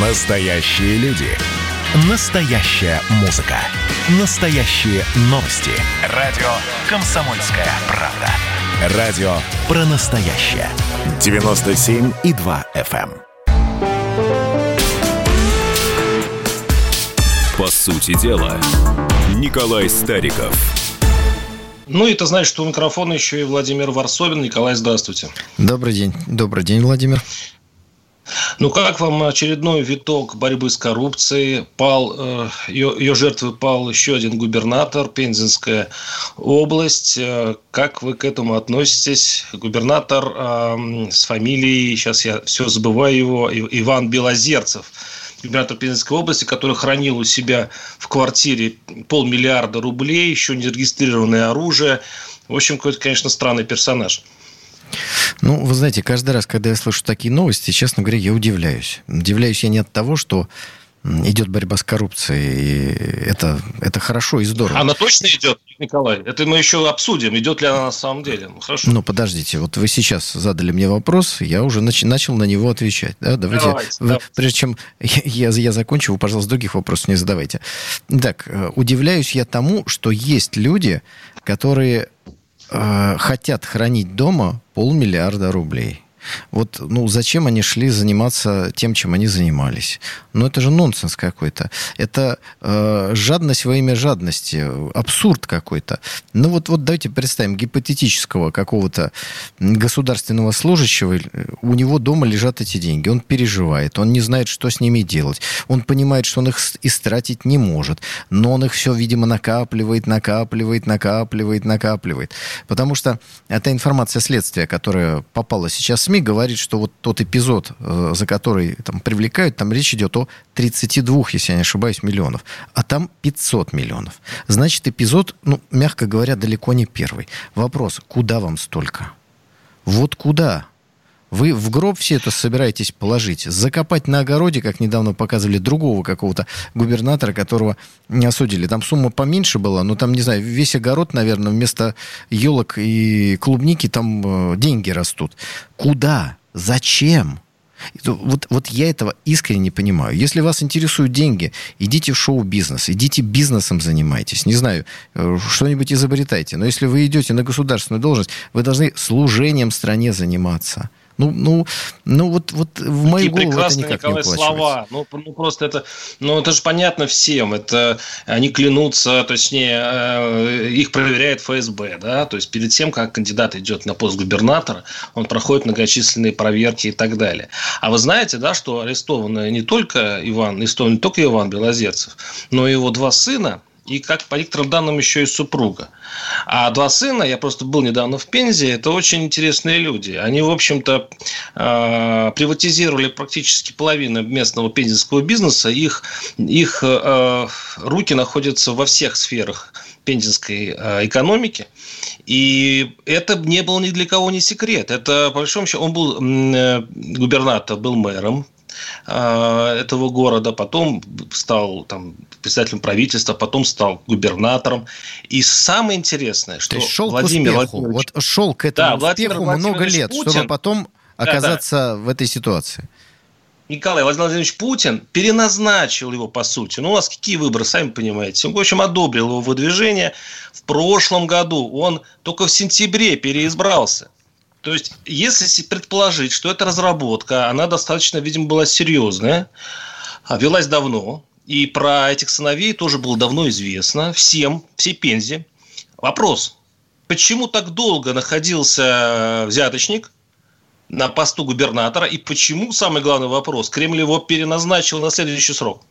Настоящие люди. Настоящая музыка. Настоящие новости. Радио «Комсомольская правда». Радио про настоящее. 97,2 FM. эм. По сути дела, Николай Стариков. Ну, и это значит, что у микрофона еще и Владимир Варсобин. Николай, здравствуйте. Добрый день. Добрый день, Владимир. Ну, как вам очередной виток борьбы с коррупцией? Пал, э, ее, ее жертвой пал еще один губернатор, Пензенская область. Э, как вы к этому относитесь? Губернатор э, с фамилией, сейчас я все забываю его, Иван Белозерцев губернатор Пензенской области, который хранил у себя в квартире полмиллиарда рублей, еще не зарегистрированное оружие. В общем, какой-то, конечно, странный персонаж. Ну, вы знаете, каждый раз, когда я слышу такие новости, честно говоря, я удивляюсь. Удивляюсь я не от того, что идет борьба с коррупцией. И это, это хорошо и здорово. Она точно идет, Николай? Это мы еще обсудим, идет ли она на самом деле. Ну, хорошо. Ну, подождите, вот вы сейчас задали мне вопрос, я уже нач- начал на него отвечать. Да? Давайте, Давайте, вы, давайте. прежде чем я, я закончу, вы, пожалуйста, других вопросов не задавайте. Так, э, удивляюсь я тому, что есть люди, которые хотят хранить дома полмиллиарда рублей. Вот, ну, зачем они шли заниматься тем, чем они занимались? Ну, это же нонсенс какой-то. Это э, жадность во имя жадности, абсурд какой-то. Ну, вот, вот давайте представим гипотетического какого-то государственного служащего, у него дома лежат эти деньги, он переживает, он не знает, что с ними делать, он понимает, что он их истратить не может, но он их все, видимо, накапливает, накапливает, накапливает, накапливает. Потому что эта информация следствия, которая попала сейчас в СМИ, говорит, что вот тот эпизод, э, за который там привлекают, там речь идет о 32, если я не ошибаюсь, миллионов. А там 500 миллионов. Значит, эпизод, ну, мягко говоря, далеко не первый. Вопрос, куда вам столько? Вот куда? Вы в гроб все это собираетесь положить, закопать на огороде, как недавно показывали другого какого-то губернатора, которого не осудили. Там сумма поменьше была, но там, не знаю, весь огород, наверное, вместо елок и клубники там э, деньги растут. Куда? Зачем? Вот, вот я этого искренне не понимаю. Если вас интересуют деньги, идите в шоу-бизнес, идите бизнесом занимайтесь. Не знаю, э, что-нибудь изобретайте. Но если вы идете на государственную должность, вы должны служением стране заниматься. Ну, ну, ну вот, вот в мою Какие голову это прекрасные, никак Николай, не слова. Ну, ну, просто это, ну, это же понятно всем. Это они клянутся, точнее, э, их проверяет ФСБ, да, то есть перед тем, как кандидат идет на пост губернатора, он проходит многочисленные проверки и так далее. А вы знаете, да, что арестованы не только Иван, арестован не только Иван Белозерцев, но и его два сына, и, как по некоторым данным, еще и супруга. А два сына, я просто был недавно в Пензе, это очень интересные люди. Они, в общем-то, э, приватизировали практически половину местного пензенского бизнеса. Их, их э, руки находятся во всех сферах пензенской э, экономики. И это не было ни для кого не секрет. Это, по большому счету, он был э, губернатор, был мэром этого города, потом стал там, председателем правительства, потом стал губернатором. И самое интересное, что То есть шел Владимир к успеху. Владимирович- Вот шел к этому Да, Владимир успеху много Владимирович лет, Путин- чтобы потом да. оказаться в этой ситуации. Николай Владимирович Путин переназначил его, по сути. Ну, у нас какие выборы, сами понимаете. Он, в общем, одобрил его выдвижение. В прошлом году он только в сентябре переизбрался. То есть, если предположить, что эта разработка, она достаточно, видимо, была серьезная, а велась давно, и про этих сыновей тоже было давно известно всем, всей Пензе. Вопрос, почему так долго находился взяточник на посту губернатора, и почему, самый главный вопрос, Кремль его переназначил на следующий срок?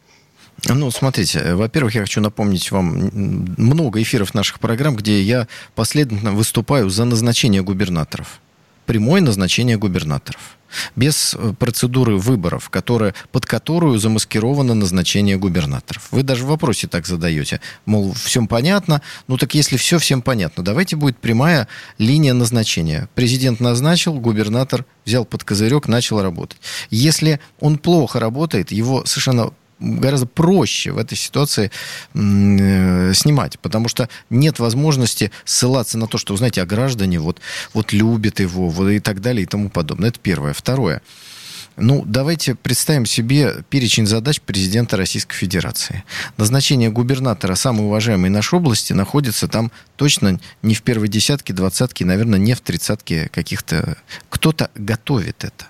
Ну, смотрите, э, во-первых, я хочу напомнить вам много эфиров наших программ, где я последовательно выступаю за назначение губернаторов. Прямое назначение губернаторов. Без э, процедуры выборов, которая, под которую замаскировано назначение губернаторов. Вы даже в вопросе так задаете. Мол, всем понятно. Ну так если все всем понятно, давайте будет прямая линия назначения. Президент назначил, губернатор взял под козырек, начал работать. Если он плохо работает, его совершенно гораздо проще в этой ситуации э, снимать, потому что нет возможности ссылаться на то, что, знаете, а граждане вот, вот любят его вот, и так далее и тому подобное. Это первое. Второе. Ну, давайте представим себе перечень задач президента Российской Федерации. Назначение губернатора самой уважаемой нашей области находится там точно не в первой десятке, двадцатке, наверное, не в тридцатке каких-то... Кто-то готовит это.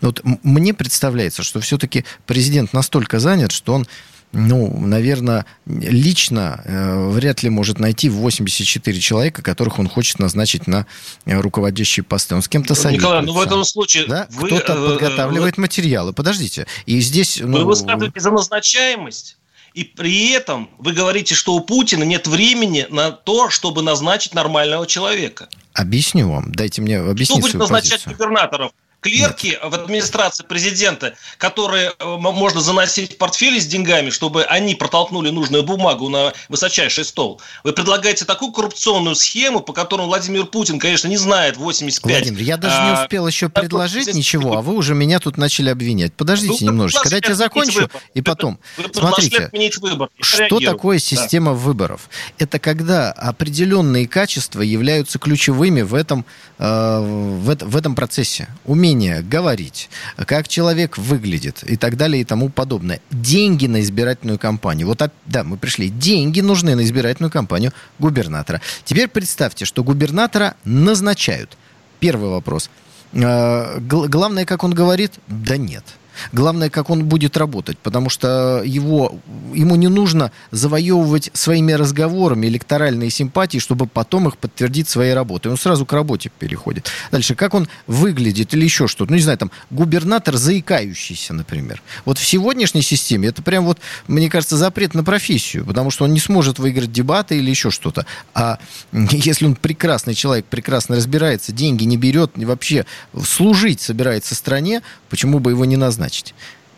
Вот мне представляется, что все-таки президент настолько занят, что он ну, наверное, лично э, вряд ли может найти 84 человека, которых он хочет назначить на э, руководящие посты. Он с кем-то советуется. Николай, ну в этом случае... Да? Вы, Кто-то э, подготавливает вы, материалы. Подождите. И здесь... Ну, вы высказываете за назначаемость? И при этом вы говорите, что у Путина нет времени на то, чтобы назначить нормального человека. Объясню вам. Дайте мне объяснить Кто будет назначать позицию. губернаторов? Клерки в администрации президента, которые э, можно заносить в портфели с деньгами, чтобы они протолкнули нужную бумагу на высочайший стол. Вы предлагаете такую коррупционную схему, по которой Владимир Путин, конечно, не знает 85. Владимир, я даже а, не успел еще предложить а, ничего, а вы уже меня тут начали обвинять. Подождите ну, немножечко, когда я закончу, выбор. и потом. Вы, смотрите, выбор. что такое система да. выборов? Это когда определенные качества являются ключевыми в этом, э, в, в этом процессе. Умение умение говорить, как человек выглядит и так далее и тому подобное. Деньги на избирательную кампанию. Вот, да, мы пришли. Деньги нужны на избирательную кампанию губернатора. Теперь представьте, что губернатора назначают. Первый вопрос. А, главное, как он говорит, да нет. Главное, как он будет работать, потому что его, ему не нужно завоевывать своими разговорами электоральные симпатии, чтобы потом их подтвердить своей работой. Он сразу к работе переходит. Дальше, как он выглядит или еще что-то. Ну, не знаю, там, губернатор заикающийся, например. Вот в сегодняшней системе это прям вот, мне кажется, запрет на профессию, потому что он не сможет выиграть дебаты или еще что-то. А если он прекрасный человек, прекрасно разбирается, деньги не берет, вообще служить собирается стране, почему бы его не назначить? Назначить.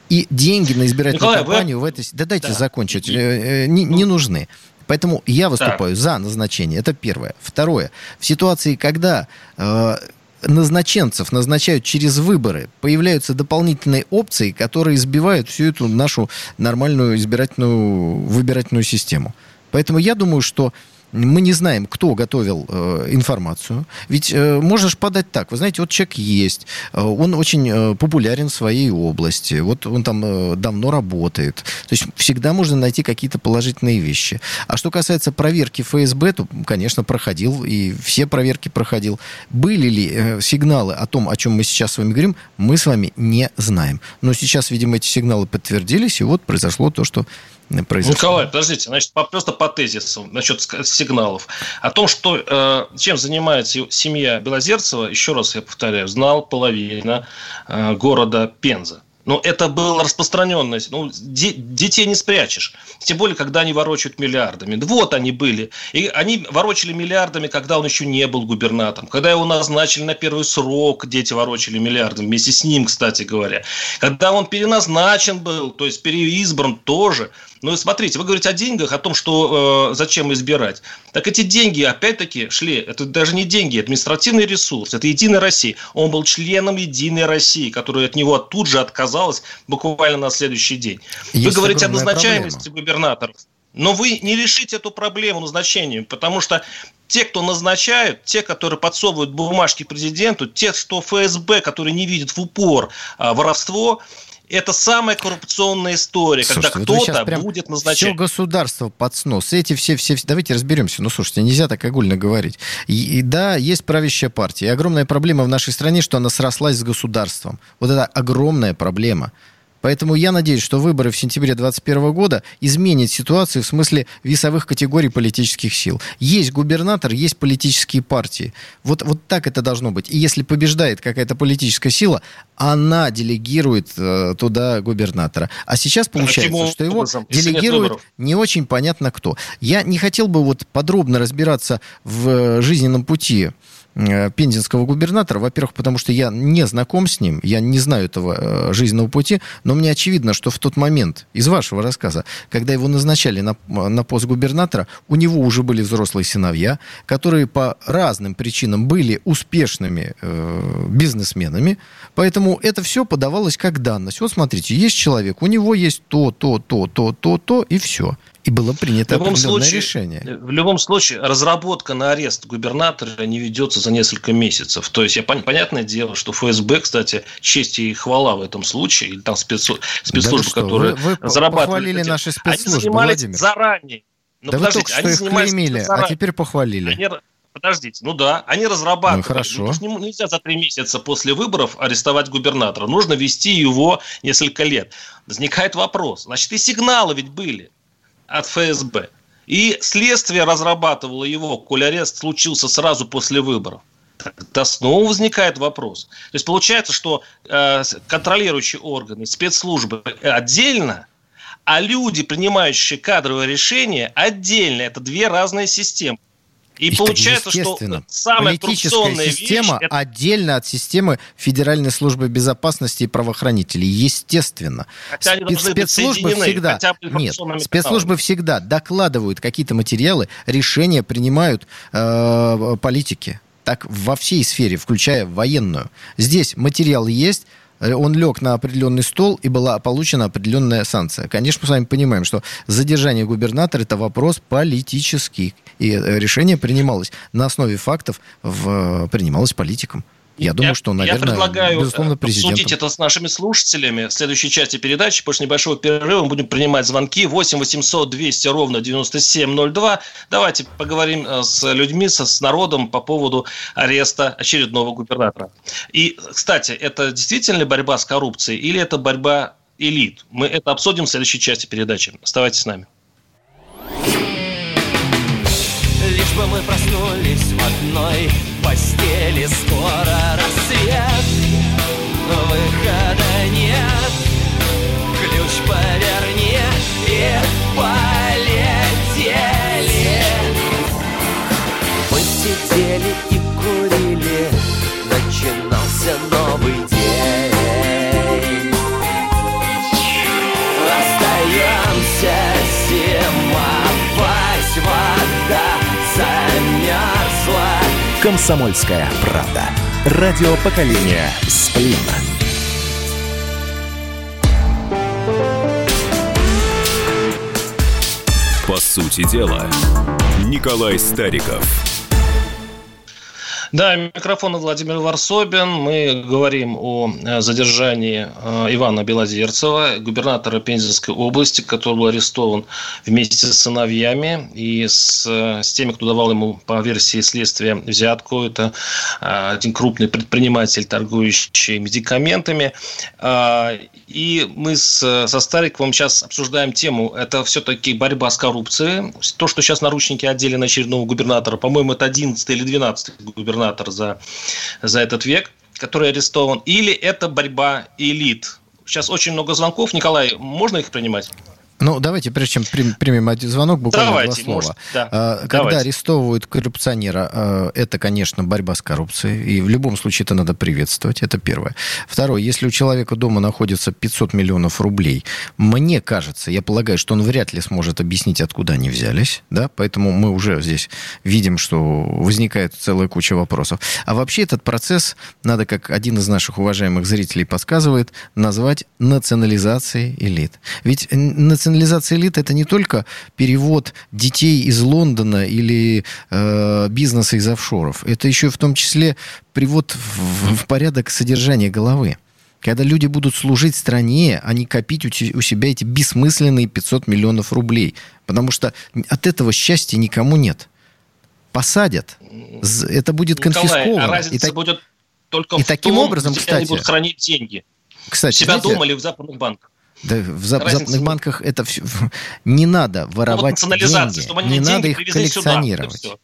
И деньги на избирательную Николай, кампанию вы... в этой... Да дайте да. закончить. Э, э, не, не ну. нужны. Поэтому я выступаю да. за назначение. Это первое. Второе. В ситуации, когда э, назначенцев назначают через выборы, появляются дополнительные опции, которые избивают всю эту нашу нормальную избирательную выбирательную систему. Поэтому я думаю, что мы не знаем, кто готовил э, информацию. Ведь э, можно же подать так. Вы знаете, вот человек есть, э, он очень э, популярен в своей области, вот он там э, давно работает. То есть всегда можно найти какие-то положительные вещи. А что касается проверки ФСБ, то, конечно, проходил, и все проверки проходил. Были ли э, сигналы о том, о чем мы сейчас с вами говорим, мы с вами не знаем. Но сейчас, видимо, эти сигналы подтвердились, и вот произошло то, что произошло. Николай, подождите, значит, просто по тезису насчет сигналов. О том, что э, чем занимается семья Белозерцева, еще раз я повторяю, знал половина э, города Пенза. Но это было распространенность. Ну, де, детей не спрячешь. Тем более, когда они ворочают миллиардами. Вот они были. И они ворочали миллиардами, когда он еще не был губернатором. Когда его назначили на первый срок, дети ворочали миллиардами. Вместе с ним, кстати говоря. Когда он переназначен был, то есть переизбран тоже – ну, смотрите, вы говорите о деньгах, о том, что э, зачем избирать. Так эти деньги, опять-таки, шли, это даже не деньги, административный ресурс, это Единая Россия. Он был членом Единой России, которая от него тут же отказалась буквально на следующий день. Есть вы говорите о назначаемости проблема. губернаторов. Но вы не решите эту проблему назначением, потому что те, кто назначают, те, которые подсовывают бумажки президенту, те, что ФСБ, которые не видят в упор а, воровство, это самая коррупционная история, слушайте, когда кто-то будет назначать. Все государство под снос. Эти все, все, давайте разберемся. Ну, слушайте, нельзя так огульно говорить. И, и да, есть правящая партия. И огромная проблема в нашей стране, что она срослась с государством. Вот это огромная проблема. Поэтому я надеюсь, что выборы в сентябре 2021 года изменят ситуацию в смысле весовых категорий политических сил. Есть губернатор, есть политические партии. Вот, вот так это должно быть. И если побеждает какая-то политическая сила, она делегирует э, туда губернатора. А сейчас получается, а что его образом, делегирует не очень понятно кто. Я не хотел бы вот подробно разбираться в жизненном пути Э, пензенского губернатора. Во-первых, потому что я не знаком с ним, я не знаю этого э, жизненного пути, но мне очевидно, что в тот момент, из вашего рассказа, когда его назначали на, на пост губернатора, у него уже были взрослые сыновья, которые по разным причинам были успешными э, бизнесменами, поэтому это все подавалось как данность. Вот смотрите, есть человек, у него есть то, то, то, то, то, то, и все. И было принято в любом случае, решение. В любом случае, разработка на арест губернатора не ведется за несколько месяцев. То есть, я, понятное дело, что ФСБ, кстати, честь и хвала в этом случае, или там спецслужбы, спецслужбы да которые вы, вы зарабатывали... похвалили наши спецслужбы, они занимались Владимир. заранее. Ну, да вы только что их клеймили, а теперь похвалили. Они, Подождите, ну да, они разрабатывали. Ну, хорошо. Ну, нельзя за три месяца после выборов арестовать губернатора. Нужно вести его несколько лет. Возникает вопрос. Значит, и сигналы ведь были от ФСБ. И следствие разрабатывало его, коль арест случился сразу после выборов. Тогда снова возникает вопрос. То есть получается, что э, контролирующие органы, спецслужбы отдельно, а люди, принимающие кадровые решения, отдельно. Это две разные системы. И, и получается, что самая политическая система вещь, отдельно от системы Федеральной службы безопасности и правоохранителей, естественно. Хотя Спец, спецслужбы всегда нет, спецслужбы всегда докладывают какие-то материалы, решения принимают э, политики. Так во всей сфере, включая военную. Здесь материал есть, он лег на определенный стол, и была получена определенная санкция. Конечно, мы с вами понимаем, что задержание губернатора – это вопрос политический. И э, решение принималось на основе фактов, в, принималось политиком. Я, я думаю, что, наверное, я предлагаю безусловно, президентом. обсудить это с нашими слушателями в следующей части передачи. После небольшого перерыва мы будем принимать звонки 8 800 200 ровно 9702. Давайте поговорим э, с людьми, с народом по поводу ареста очередного губернатора. И, кстати, это действительно борьба с коррупцией или это борьба элит? Мы это обсудим в следующей части передачи. Оставайтесь с нами. Бы мы проснулись в одной постели. Скоро рассвет, выхода нет. Ключ поверни и полетели. Мы «Комсомольская правда». Радио поколения «Сплин». По сути дела, Николай Стариков – да, микрофон Владимир Варсобин. Мы говорим о э, задержании э, Ивана Белозерцева, губернатора Пензенской области, который был арестован вместе с сыновьями и с, э, с теми, кто давал ему по версии следствия взятку. Это один крупный предприниматель, торгующий медикаментами. И мы с, со Стариковым сейчас обсуждаем тему. Это все-таки борьба с коррупцией. То, что сейчас наручники одели на очередного губернатора, по-моему, это 11 или 12 губернатор губернатор за, за этот век, который арестован, или это борьба элит? Сейчас очень много звонков. Николай, можно их принимать? Ну, давайте, прежде чем примем один звонок, буквально давайте, два слова. Может, да. А, когда давайте. арестовывают коррупционера, а, это, конечно, борьба с коррупцией. И в любом случае это надо приветствовать. Это первое. Второе. Если у человека дома находится 500 миллионов рублей, мне кажется, я полагаю, что он вряд ли сможет объяснить, откуда они взялись. Да? Поэтому мы уже здесь видим, что возникает целая куча вопросов. А вообще этот процесс надо, как один из наших уважаемых зрителей подсказывает, назвать национализацией элит. Ведь национализация национализация элит это не только перевод детей из Лондона или э, бизнеса из офшоров. Это еще в том числе привод в, в порядок содержания головы. Когда люди будут служить стране, а не копить у себя эти бессмысленные 500 миллионов рублей. Потому что от этого счастья никому нет. Посадят. Это будет Николай, конфисковано. А разница и, так... будет только и в таким том, образом, где кстати, они будут хранить деньги. Кстати, себя знаете, дома или в западных банках. Да, в, за, в западных банках это все... Не надо воровать ну, вот деньги. Чтобы они не надо их коллекционировать. Сюда,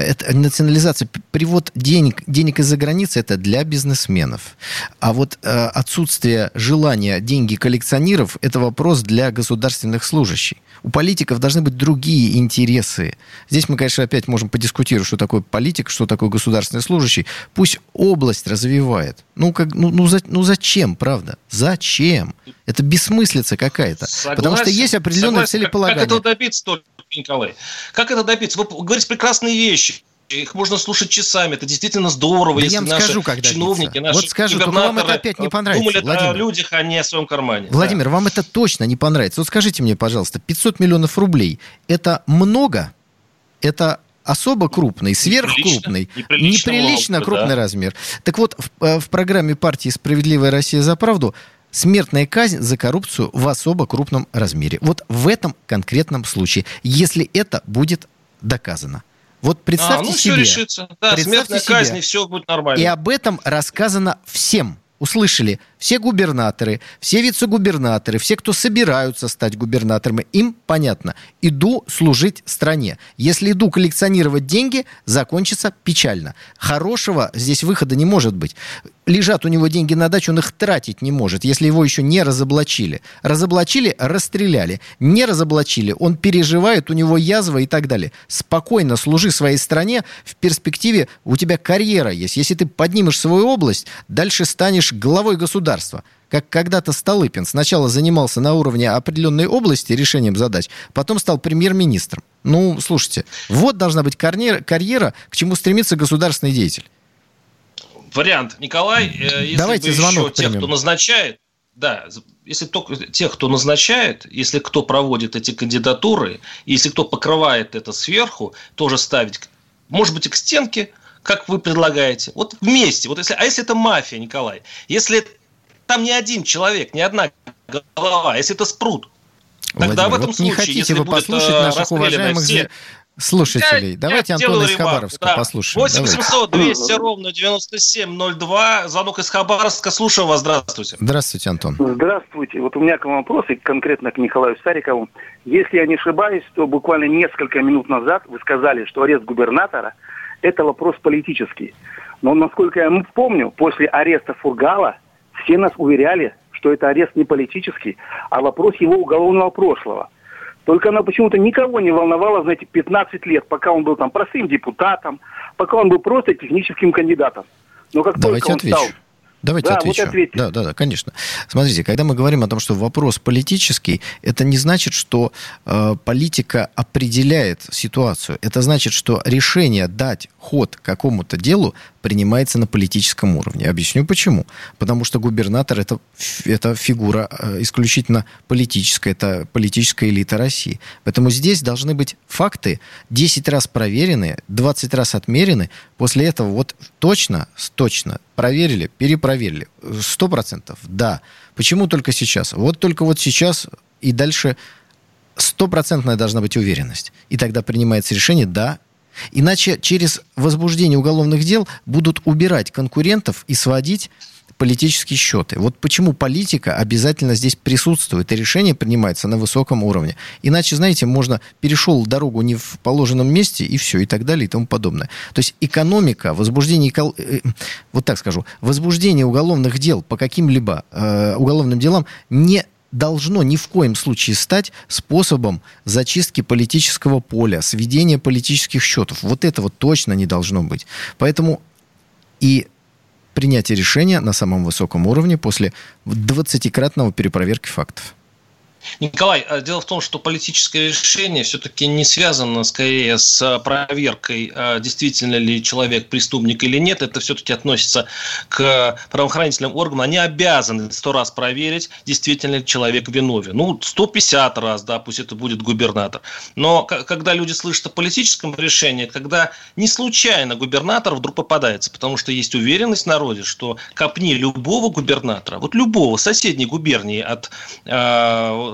это национализация, привод денег, денег из-за границы это для бизнесменов. А вот э, отсутствие желания деньги коллекционеров это вопрос для государственных служащих. У политиков должны быть другие интересы. Здесь мы, конечно, опять можем подискутировать, что такое политик, что такое государственный служащий. Пусть область развивает. Ну, как, ну, ну, за, ну зачем, правда? Зачем? Это бессмыслица какая-то. Потому что есть определенные согласен. целеполагания. Как, как этого добиться только, Николай? Как это добиться? Вы говорите прекрасные вещи. их можно слушать часами. Это действительно здорово, Да если я вам наши скажу, когда чиновники, длится. наши Вот скажу, вам это опять не понравится, думали о Владимир. людях, а не о своем кармане. Владимир, вам это точно не понравится. Вот скажите мне, пожалуйста, 500 миллионов рублей – это много? Это особо крупный, сверхкрупный, Неприлично неприлично крупный да. размер. Так вот, в, э, в программе партии «Справедливая Россия за правду» смертная казнь за коррупцию в особо крупном размере. Вот в этом конкретном случае, если это будет доказано. Вот А, представьте ну, себе. все решится. Да, Представьте смертная себе. казнь, и все будет нормально. И об этом рассказано всем. Услышали все губернаторы, все вице-губернаторы, все, кто собираются стать губернаторами, им понятно. Иду служить стране. Если иду коллекционировать деньги, закончится печально. Хорошего здесь выхода не может быть. Лежат у него деньги на дачу, он их тратить не может, если его еще не разоблачили. Разоблачили, расстреляли. Не разоблачили, он переживает, у него язва и так далее. Спокойно служи своей стране, в перспективе у тебя карьера есть. Если ты поднимешь свою область, дальше станешь главой государства. Как когда-то Столыпин сначала занимался на уровне определенной области решением задач, потом стал премьер-министром. Ну, слушайте, вот должна быть карьера, карьера к чему стремится государственный деятель. Вариант, Николай, э, если Давайте бы еще звонок тех, примем. кто назначает, да, если только тех, кто назначает, если кто проводит эти кандидатуры, если кто покрывает это сверху, тоже ставить, может быть, и к стенке, как вы предлагаете. Вот вместе. Вот если, а если это мафия, Николай? Если там не один человек, не одна голова, а если это спрут, тогда Владимир, в этом вот не случае, хотите если вы будет, послушать э, наших уважаемых все- слушателей? Я- Давайте я Антона из Хабаровска да. послушаем. 8 Давайте. 700 200 ровно 9702. Звонок из Хабаровска. Слушаю вас. Здравствуйте. Здравствуйте, Антон. Здравствуйте. Вот у меня к вам вопрос, и конкретно к Николаю Старикову. Если я не ошибаюсь, то буквально несколько минут назад вы сказали, что арест губернатора – это вопрос политический. Но, насколько я помню, после ареста Фургала все нас уверяли, что это арест не политический, а вопрос его уголовного прошлого. Только она почему-то никого не волновала, знаете, 15 лет, пока он был там простым депутатом, пока он был просто техническим кандидатом. Но как Давайте только он отвечу. стал Давайте Да, вот отвечу. ответьте. да, да, да, конечно. Смотрите, когда мы говорим о том, что вопрос политический, это не значит, что э, политика определяет ситуацию. Это значит, что решение дать ход какому-то делу принимается на политическом уровне. Объясню почему. Потому что губернатор это, это фигура э, исключительно политическая, это политическая элита России. Поэтому здесь должны быть факты 10 раз проверены, 20 раз отмерены. После этого вот точно, точно проверили, перепроверили. Сто процентов, да. Почему только сейчас? Вот только вот сейчас и дальше стопроцентная должна быть уверенность. И тогда принимается решение «да». Иначе через возбуждение уголовных дел будут убирать конкурентов и сводить политические счеты. Вот почему политика обязательно здесь присутствует, и решение принимается на высоком уровне. Иначе, знаете, можно перешел дорогу не в положенном месте, и все, и так далее, и тому подобное. То есть экономика, возбуждение, эко- э, вот так скажу, возбуждение уголовных дел по каким-либо э, уголовным делам не должно ни в коем случае стать способом зачистки политического поля, сведения политических счетов. Вот этого точно не должно быть. Поэтому и принятие решения на самом высоком уровне после 20-кратного перепроверки фактов. Николай, а дело в том, что политическое решение все-таки не связано скорее с проверкой, а действительно ли человек преступник или нет. Это все-таки относится к правоохранительным органам. Они обязаны сто раз проверить, действительно ли человек виновен. Ну, 150 раз, да, пусть это будет губернатор. Но когда люди слышат о политическом решении, когда не случайно губернатор вдруг попадается, потому что есть уверенность в народе, что копни любого губернатора, вот любого соседней губернии от, э,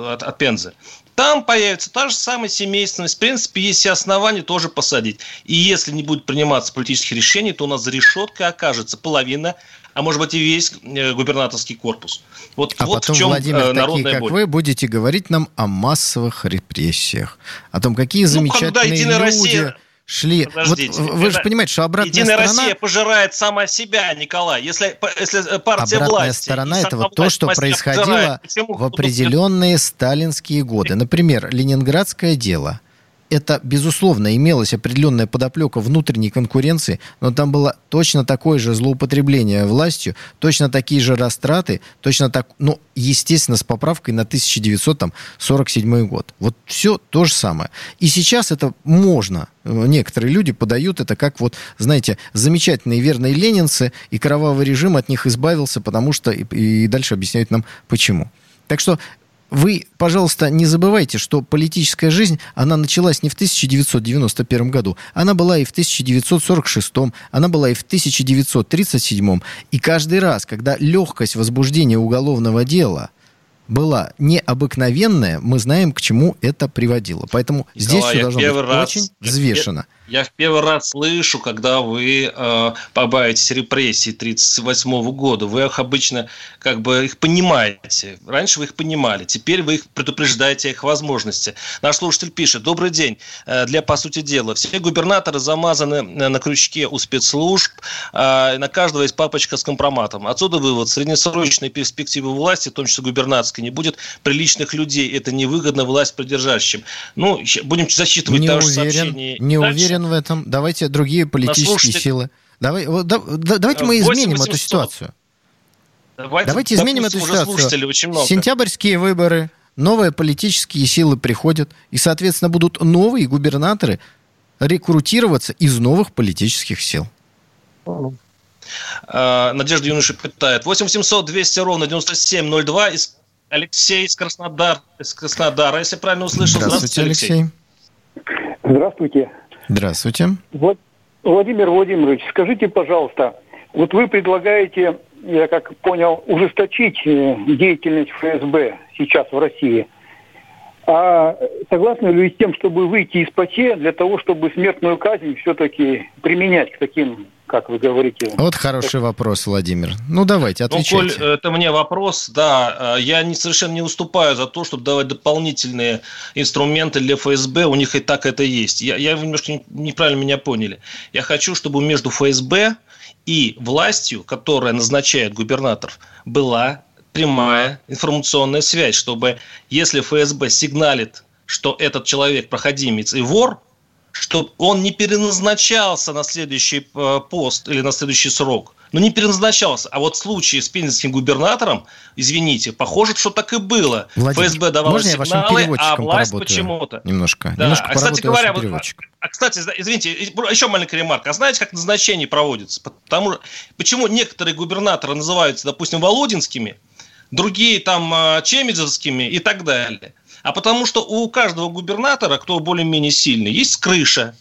от, от Пензы, там появится та же самая семейственность. В принципе, есть все основания тоже посадить. И если не будет приниматься политических решений, то у нас за решеткой окажется половина, а может быть и весь э, губернаторский корпус. Вот, А вот потом, в чем Владимир, э, такие, народная как боль. вы, будете говорить нам о массовых репрессиях. О том, какие Ну, когда замечательные «Единая люди Россия- шли. Вот Подождите, вы же понимаете, что обратная Единая сторона... Россия пожирает сама себя, Николай. Если, если партия Обратная власти... сторона это вот то, что происходило в определенные сталинские годы. Например, Ленинградское дело. Это, безусловно, имелась определенная подоплека внутренней конкуренции, но там было точно такое же злоупотребление властью, точно такие же растраты, точно так, ну, естественно, с поправкой на 1947 год. Вот все то же самое. И сейчас это можно. Некоторые люди подают это как вот, знаете, замечательные верные ленинцы, и кровавый режим от них избавился, потому что... И, и дальше объясняют нам, почему. Так что вы, пожалуйста, не забывайте, что политическая жизнь, она началась не в 1991 году, она была и в 1946, она была и в 1937. И каждый раз, когда легкость возбуждения уголовного дела была необыкновенная, мы знаем, к чему это приводило. Поэтому Николай, здесь все должно быть раз, очень взвешено. Я в первый раз слышу, когда вы э, побаетесь репрессий 1938 года. Вы их обычно как бы их понимаете. Раньше вы их понимали, теперь вы их предупреждаете о их возможности. Наш слушатель пишет. Добрый день. Э, для по сути дела. Все губернаторы замазаны на крючке у спецслужб. Э, на каждого есть папочка с компроматом. Отсюда вывод. Среднесрочной перспективы власти, в том числе губернаторской, не будет приличных людей. Это невыгодно власть придержащим. Ну, будем зачитывать не уверен, сообщение. Не дальше. уверен в этом. Давайте другие политические Послушайте. силы. Давай, вот, да, давайте мы изменим 800. эту ситуацию. Давайте, давайте изменим эту ситуацию. Очень много. Сентябрьские выборы, новые политические силы приходят, и, соответственно, будут новые губернаторы рекрутироваться из новых политических сил. А, Надежда Юноша питает. 8700 200 ровно 9702. Из Алексей из Краснодара, из Краснодара, если правильно услышал. Здравствуйте, Здравствуйте Алексей. Здравствуйте. Здравствуйте. Вот, Владимир Владимирович, скажите, пожалуйста, вот вы предлагаете, я как понял, ужесточить э, деятельность ФСБ сейчас в России. А согласны ли вы с тем, чтобы выйти из ПАСЕ для того, чтобы смертную казнь все-таки применять к таким как вы говорите. Вот хороший вопрос, Владимир. Ну, давайте, отвечайте. Ну, Коль, это мне вопрос, да. Э, я не, совершенно не уступаю за то, чтобы давать дополнительные инструменты для ФСБ. У них и так это есть. Я, я немножко неправильно меня поняли. Я хочу, чтобы между ФСБ и властью, которая назначает губернаторов, была прямая информационная связь, чтобы если ФСБ сигналит, что этот человек проходимец и вор – чтобы он не переназначался на следующий э, пост или на следующий срок. Ну, не переназначался. А вот в случае с пензенским губернатором, извините, похоже, что так и было. Владимир, ФСБ давал сигналы, а власть почему-то... Немножко. Да. Немножко а, кстати говоря, вот, а, кстати, извините, еще маленькая ремарка. А знаете, как назначение проводится? Потому, почему некоторые губернаторы называются, допустим, Володинскими, другие там э, Чемезовскими и так далее? А потому что у каждого губернатора, кто более-менее сильный, есть крыша.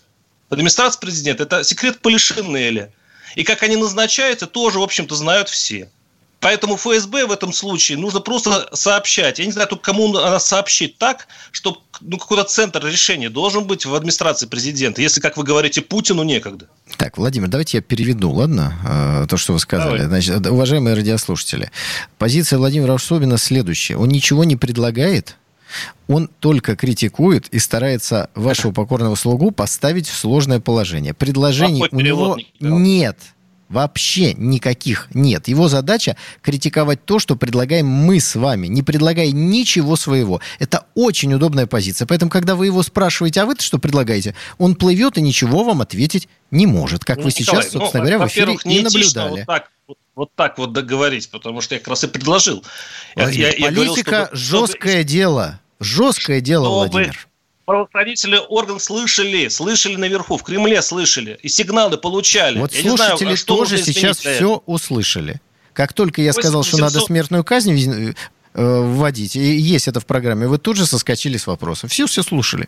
Администрация президента – это секрет Полишинеля. И как они назначаются, тоже, в общем-то, знают все. Поэтому ФСБ в этом случае нужно просто сообщать. Я не знаю, только кому она сообщить так, чтобы ну, какой-то центр решения должен быть в администрации президента, если, как вы говорите, Путину некогда. Так, Владимир, давайте я переведу, ладно, а, то, что вы сказали. Давай. Значит, уважаемые радиослушатели, позиция Владимира Собина следующая. Он ничего не предлагает, он только критикует и старается вашего покорного слугу поставить в сложное положение. Предложений у него нет. Вообще никаких нет. Его задача критиковать то, что предлагаем мы с вами, не предлагая ничего своего. Это очень удобная позиция. Поэтому, когда вы его спрашиваете, а вы-то что предлагаете, он плывет и ничего вам ответить не может, как ну, вы Николай, сейчас, собственно ну, говоря, в эфире не наблюдали. Вот так, вот так вот договорить, потому что я как раз и предложил. Владимир, я, я политика говорил, чтобы, жесткое чтобы... дело. Жесткое дело, Чтобы Владимир. Правоохранительные органы слышали, слышали наверху, в Кремле слышали, и сигналы получали. Вот я слушатели знаю, что тоже сейчас все услышали. Как только я сказал, что надо смертную казнь э, вводить, и есть это в программе, вы тут же соскочили с вопросом. Все все слушали.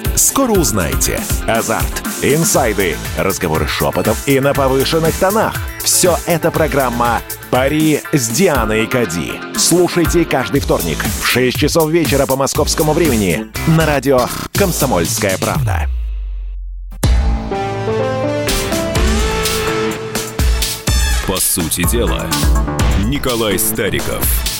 Скоро узнаете. Азарт, инсайды, разговоры шепотов и на повышенных тонах. Все это программа «Пари с Дианой Кади». Слушайте каждый вторник в 6 часов вечера по московскому времени на радио «Комсомольская правда». По сути дела, Николай Стариков –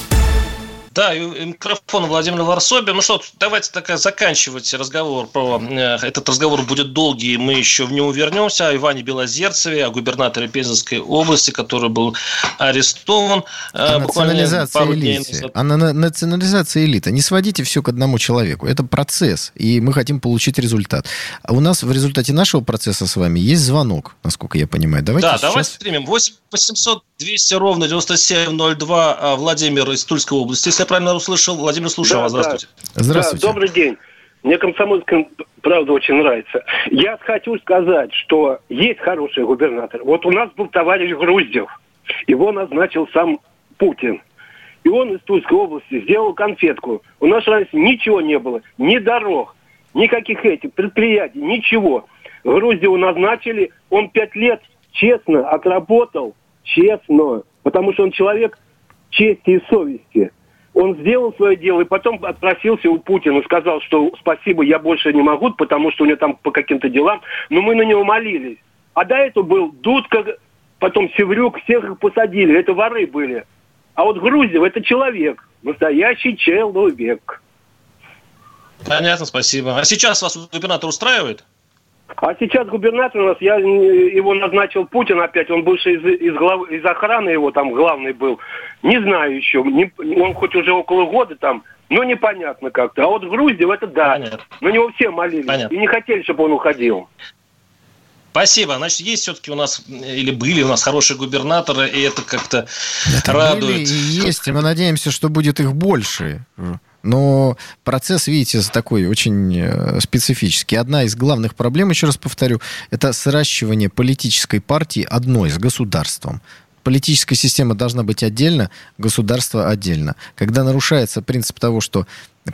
Да, и микрофон Владимир Варсобин. Ну что, давайте так заканчивать разговор. Про, э, этот разговор будет долгий, мы еще в него вернемся. О Иване Белозерцеве, о губернаторе Пензенской области, который был арестован. О национализации элиты. О национализации элиты. Не сводите все к одному человеку. Это процесс, и мы хотим получить результат. А у нас в результате нашего процесса с вами есть звонок, насколько я понимаю. Давайте да, сейчас... давайте примем. 8 800 200 ровно 9702 а, Владимир из Тульской области. Я правильно услышал, Владимир, слушаю да, вас. Здравствуйте. Да. Здравствуйте. Да, добрый день. Мне комсомольская правда очень нравится. Я хочу сказать, что есть хороший губернатор. Вот у нас был товарищ Груздев. Его назначил сам Путин. И он из Тульской области сделал конфетку. У нас раньше ничего не было. Ни дорог, никаких этих предприятий, ничего. Груздеву назначили, он пять лет честно отработал, честно, потому что он человек чести и совести. Он сделал свое дело и потом отпросился у Путина, сказал, что спасибо, я больше не могу, потому что у него там по каким-то делам, но мы на него молились. А до этого был Дудка, потом Севрюк, всех их посадили, это воры были. А вот Грузев это человек, настоящий человек. Понятно, спасибо. А сейчас вас губернатор устраивает? А сейчас губернатор у нас, я его назначил Путин опять, он бывший из, из, глав, из охраны его там главный был. Не знаю еще, не, он хоть уже около года там, но непонятно как-то. А вот Грузия, это да. Понятно. На него все молились Понятно. и не хотели, чтобы он уходил. Спасибо. Значит, есть все-таки у нас, или были у нас хорошие губернаторы, и это как-то это радует. Были и есть, и мы надеемся, что будет их больше. Но процесс, видите, такой очень э, специфический. Одна из главных проблем, еще раз повторю, это сращивание политической партии одной с государством. Политическая система должна быть отдельно, государство отдельно. Когда нарушается принцип того, что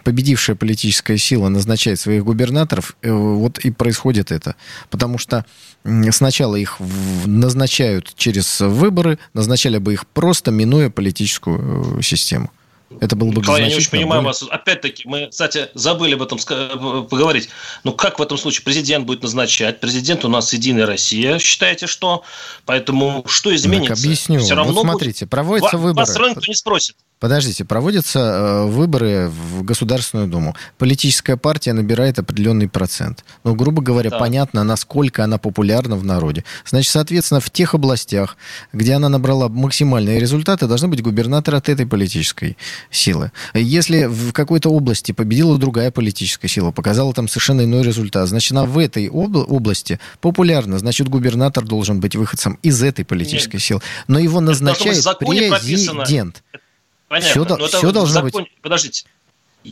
победившая политическая сила назначает своих губернаторов, э, вот и происходит это. Потому что сначала их назначают через выборы, назначали бы их просто минуя политическую э, систему. Это было бы Николай, я не очень понимаю более... вас. Опять-таки, мы, кстати, забыли об этом поговорить. Ну, как в этом случае президент будет назначать? Президент у нас Единая Россия, считаете, что? Поэтому что изменится? Так, объясню. Все равно вот смотрите, проводятся выборы. Вас никто не спросит. Подождите, проводятся э, выборы в Государственную Думу. Политическая партия набирает определенный процент. Ну, грубо говоря, да. понятно, насколько она популярна в народе. Значит, соответственно, в тех областях, где она набрала максимальные результаты, должны быть губернатор от этой политической силы. Если в какой-то области победила другая политическая сила, показала там совершенно иной результат, значит, она в этой области популярна. Значит, губернатор должен быть выходцем из этой политической Нет. силы. Но его назначает президент. Понятно. Все, но все должно закон... быть. Подождите.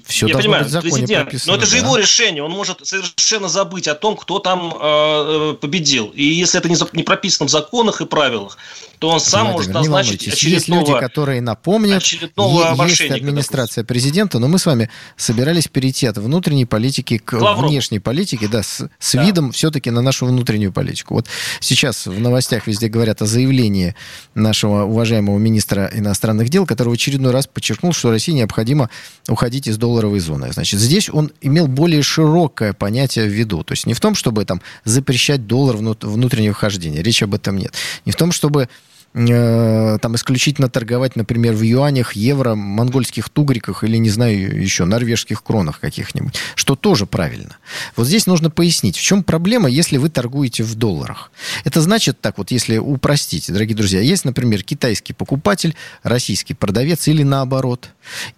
Все я понимаю, президент, прописано, но это же да. его решение, он может совершенно забыть о том, кто там э, э победил. И если это не, не прописано в законах и правилах, то он сам Владимир, может назначить очередного... Есть люди, которые напомнят, есть администрация президента, но мы с вами собирались перейти от внутренней политики к Лавров. внешней политике, да, с, с да. видом все-таки на нашу внутреннюю политику. Вот сейчас в новостях везде говорят о заявлении нашего уважаемого министра иностранных дел, который в очередной раз подчеркнул, что России необходимо уходить из долларовой зоны. Значит, здесь он имел более широкое понятие в виду. То есть не в том, чтобы там запрещать доллар внутреннего вхождения. Речи об этом нет. Не в том, чтобы Э, там исключительно торговать, например, в юанях, евро, монгольских тугриках или, не знаю, еще норвежских кронах каких-нибудь, что тоже правильно. Вот здесь нужно пояснить, в чем проблема, если вы торгуете в долларах. Это значит так вот, если упростить, дорогие друзья, есть, например, китайский покупатель, российский продавец или наоборот.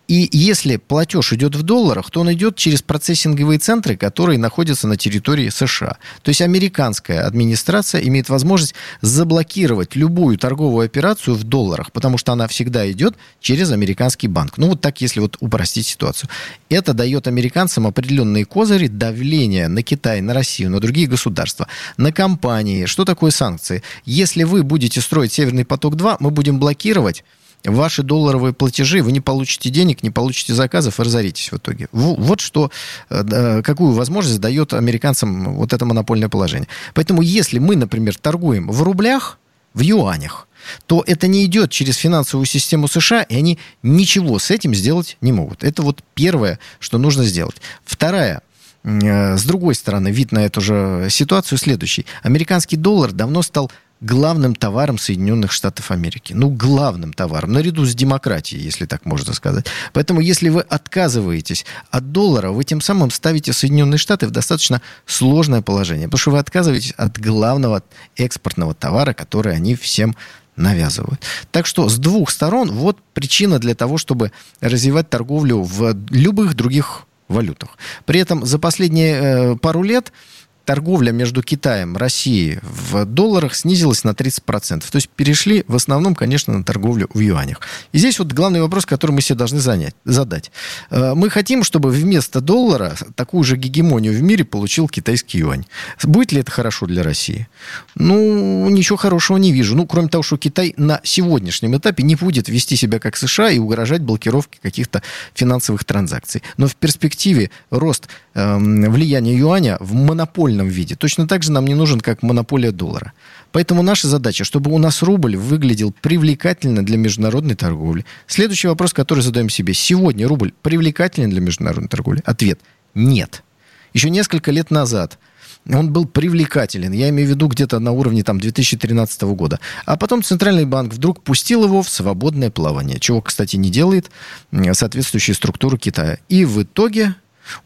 И если платеж идет в долларах, то он идет через процессинговые центры, которые находятся на территории США. То есть американская администрация имеет возможность заблокировать любую торговую операцию в долларах, потому что она всегда идет через американский банк. Ну вот так, если вот упростить ситуацию. Это дает американцам определенные козыри давления на Китай, на Россию, на другие государства, на компании. Что такое санкции? Если вы будете строить Северный поток-2, мы будем блокировать ваши долларовые платежи, вы не получите денег, не получите заказов и разоритесь в итоге. Вот что, э, какую возможность дает американцам вот это монопольное положение. Поэтому если мы, например, торгуем в рублях, в юанях, то это не идет через финансовую систему США, и они ничего с этим сделать не могут. Это вот первое, что нужно сделать. Вторая э, с другой стороны, вид на эту же ситуацию следующий. Американский доллар давно стал главным товаром Соединенных Штатов Америки. Ну, главным товаром, наряду с демократией, если так можно сказать. Поэтому, если вы отказываетесь от доллара, вы тем самым ставите Соединенные Штаты в достаточно сложное положение, потому что вы отказываетесь от главного экспортного товара, который они всем навязывают. Так что с двух сторон вот причина для того, чтобы развивать торговлю в любых других валютах. При этом за последние э, пару лет торговля между Китаем и Россией в долларах снизилась на 30%. То есть перешли в основном, конечно, на торговлю в юанях. И здесь вот главный вопрос, который мы себе должны занять, задать. Э, мы хотим, чтобы вместо доллара такую же гегемонию в мире получил китайский юань. Будет ли это хорошо для России? Ну, ничего хорошего не вижу. Ну, кроме того, что Китай на сегодняшнем этапе не будет вести себя как США и угрожать блокировке каких-то финансовых транзакций. Но в перспективе рост э, влияния юаня в монопольном виде точно так же нам не нужен, как монополия доллара. Поэтому наша задача, чтобы у нас рубль выглядел привлекательно для международной торговли. Следующий вопрос, который задаем себе. Сегодня рубль привлекателен для международной торговли? Ответ – нет. Еще несколько лет назад он был привлекателен. Я имею в виду где-то на уровне там, 2013 года. А потом Центральный банк вдруг пустил его в свободное плавание, чего, кстати, не делает соответствующая структура Китая. И в итоге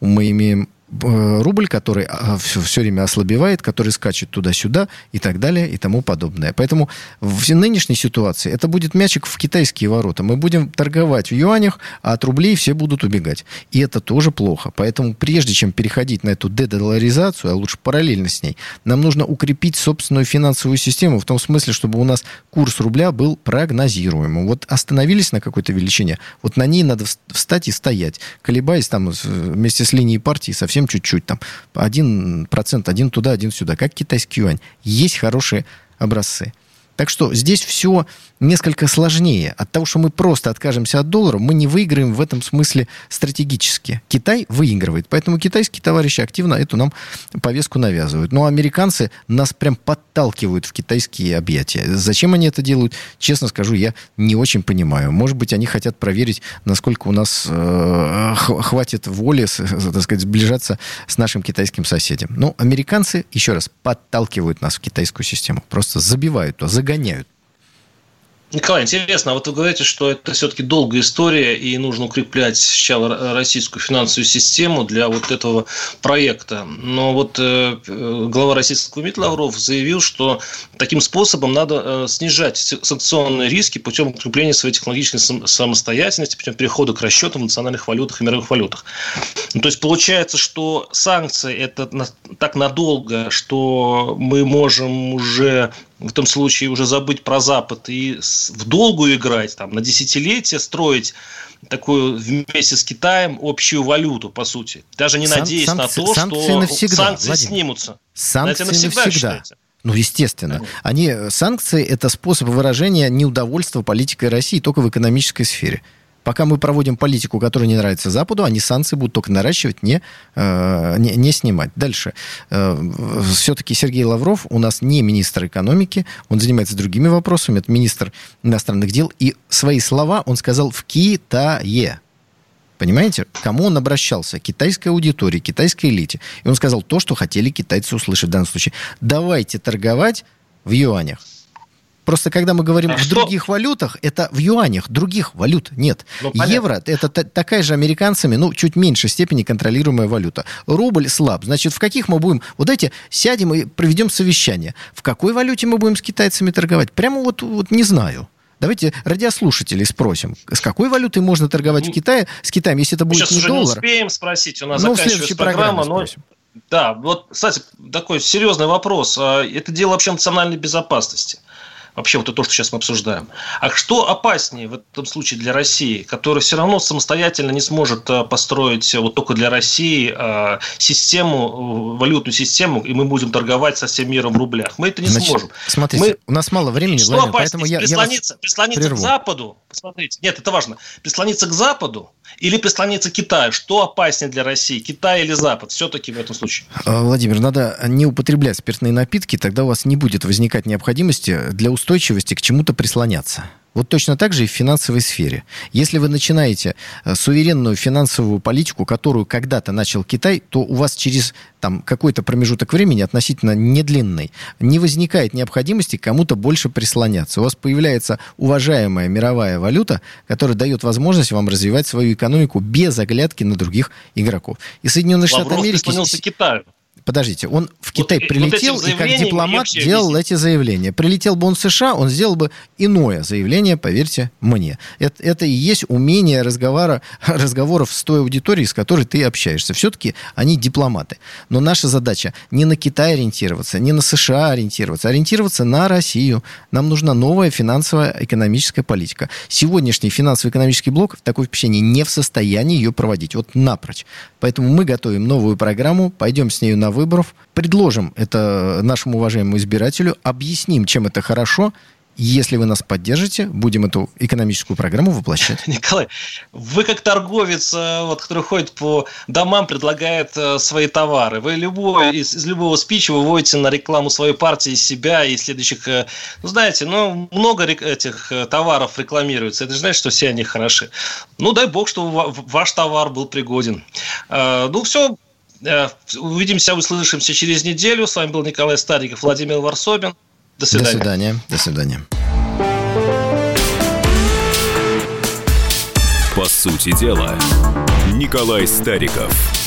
мы имеем рубль, который все, а, все время ослабевает, который скачет туда-сюда и так далее и тому подобное. Поэтому в нынешней ситуации это будет мячик в китайские ворота. Мы будем торговать в юанях, а от рублей все будут убегать. И это тоже плохо. Поэтому прежде чем переходить на эту дедоларизацию, а лучше параллельно с ней, нам нужно укрепить собственную финансовую систему в том смысле, чтобы у нас курс рубля был прогнозируемым. Вот остановились на какой-то величине, вот на ней надо встать и стоять, колебаясь там вместе с линией партии совсем совсем чуть-чуть, там, один процент, один туда, один сюда, как китайский юань. Есть хорошие образцы. Так что здесь все несколько сложнее. От того, что мы просто откажемся от доллара, мы не выиграем в этом смысле стратегически. Китай выигрывает. Поэтому китайские товарищи активно эту нам повестку навязывают. Но американцы нас прям подталкивают в китайские объятия. Зачем они это делают, честно скажу, я не очень понимаю. Может быть, они хотят проверить, насколько у нас э, хватит воли, так сказать, сближаться с нашим китайским соседем. Но американцы, еще раз, подталкивают нас в китайскую систему. Просто забивают, загоняют. Николай, интересно, а вот вы говорите, что это все-таки долгая история, и нужно укреплять сначала российскую финансовую систему для вот этого проекта. Но вот э, глава российского МИД Лавров заявил, что таким способом надо э, снижать санкционные риски путем укрепления своей технологической самостоятельности, путем перехода к расчетам в национальных валютах и мировых валютах. Ну, то есть получается, что санкции это так надолго, что мы можем уже в этом случае уже забыть про Запад и в долгую играть, там, на десятилетия строить такую вместе с Китаем общую валюту, по сути. Даже не Сан- надеясь санкции, на то, что навсегда, санкции Владимир. снимутся. Санкции навсегда, навсегда. Ну, естественно. Они, санкции – это способ выражения неудовольства политикой России только в экономической сфере. Пока мы проводим политику, которая не нравится Западу, они санкции будут только наращивать, не, э, не, не снимать. Дальше. Э, все-таки Сергей Лавров у нас не министр экономики, он занимается другими вопросами, это министр иностранных дел, и свои слова он сказал в Китае. Понимаете, к кому он обращался? Китайской аудитории, китайской элите. И он сказал то, что хотели китайцы услышать в данном случае. Давайте торговать в юанях. Просто когда мы говорим а в что? других валютах, это в юанях, других валют нет. Ну, Евро это такая же американцами, ну, чуть меньшей степени контролируемая валюта. Рубль слаб. Значит, в каких мы будем... Вот дайте сядем и проведем совещание. В какой валюте мы будем с китайцами торговать? Прямо вот, вот не знаю. Давайте радиослушателей спросим, с какой валютой можно торговать в ну, Китае, с Китаем, если это будет Сейчас не уже доллар? не успеем спросить, у нас ну, заканчивается программа, но... Да, вот, кстати, такой серьезный вопрос. А это дело вообще национальной безопасности вообще вот то, что сейчас мы обсуждаем. А что опаснее в этом случае для России, которая все равно самостоятельно не сможет э, построить вот только для России э, систему, э, валютную систему, и мы будем торговать со всем миром в рублях? Мы это не Значит, сможем. Смотрите, мы... у нас мало времени, что Владимир, поэтому я, прислониться, я прислониться к Западу, посмотрите, нет, это важно, прислониться к Западу или прислониться к Китаю? Что опаснее для России, Китай или Запад? Все-таки в этом случае. Владимир, надо не употреблять спиртные напитки, тогда у вас не будет возникать необходимости для устойчивости к чему-то прислоняться. Вот точно так же и в финансовой сфере. Если вы начинаете э, суверенную финансовую политику, которую когда-то начал Китай, то у вас через там, какой-то промежуток времени относительно недлинный не возникает необходимости кому-то больше прислоняться. У вас появляется уважаемая мировая валюта, которая дает возможность вам развивать свою экономику без оглядки на других игроков. И Соединенные Штаты Америки... Китаю. Подождите, он в Китай Вот, прилетел вот и как дипломат делал объяснить. эти заявления. Прилетел бы он в США, он сделал бы иное заявление, поверьте мне. Это, это и есть умение разговора, разговоров с той аудиторией, с которой ты общаешься. Все-таки они дипломаты. Но наша задача не на Китай ориентироваться, не на США ориентироваться, а ориентироваться на Россию. Нам нужна новая финансовая экономическая политика. Сегодняшний финансово-экономический блок, такое впечатление, не в состоянии ее проводить. Вот напрочь. Поэтому мы готовим новую программу, пойдем с нею на выборов, предложим это нашему уважаемому избирателю, объясним, чем это хорошо. Если вы нас поддержите, будем эту экономическую программу воплощать. Николай, вы как торговец, э, вот, который ходит по домам, предлагает э, свои товары. Вы любой, из, из любого спича выводите на рекламу своей партии, себя и следующих... э, Ну, знаете, ну, много рек- этих э, товаров рекламируется. Это же значит, что все они хороши. Ну, дай бог, что ва- ваш товар был пригоден. Э, Ну, все, увидимся, услышимся через неделю. С вами был Николай Стариков, Владимир Варсобин. До До свидания. свидания. До свидания. По сути дела, Николай Стариков.